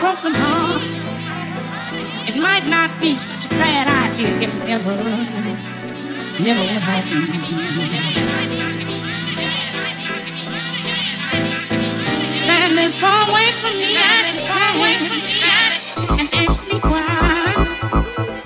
broke from heart. It might not be such a bad idea if it ever, never would happen. Stand as far away from me as far away and ask me why.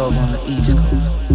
dog on the East Coast.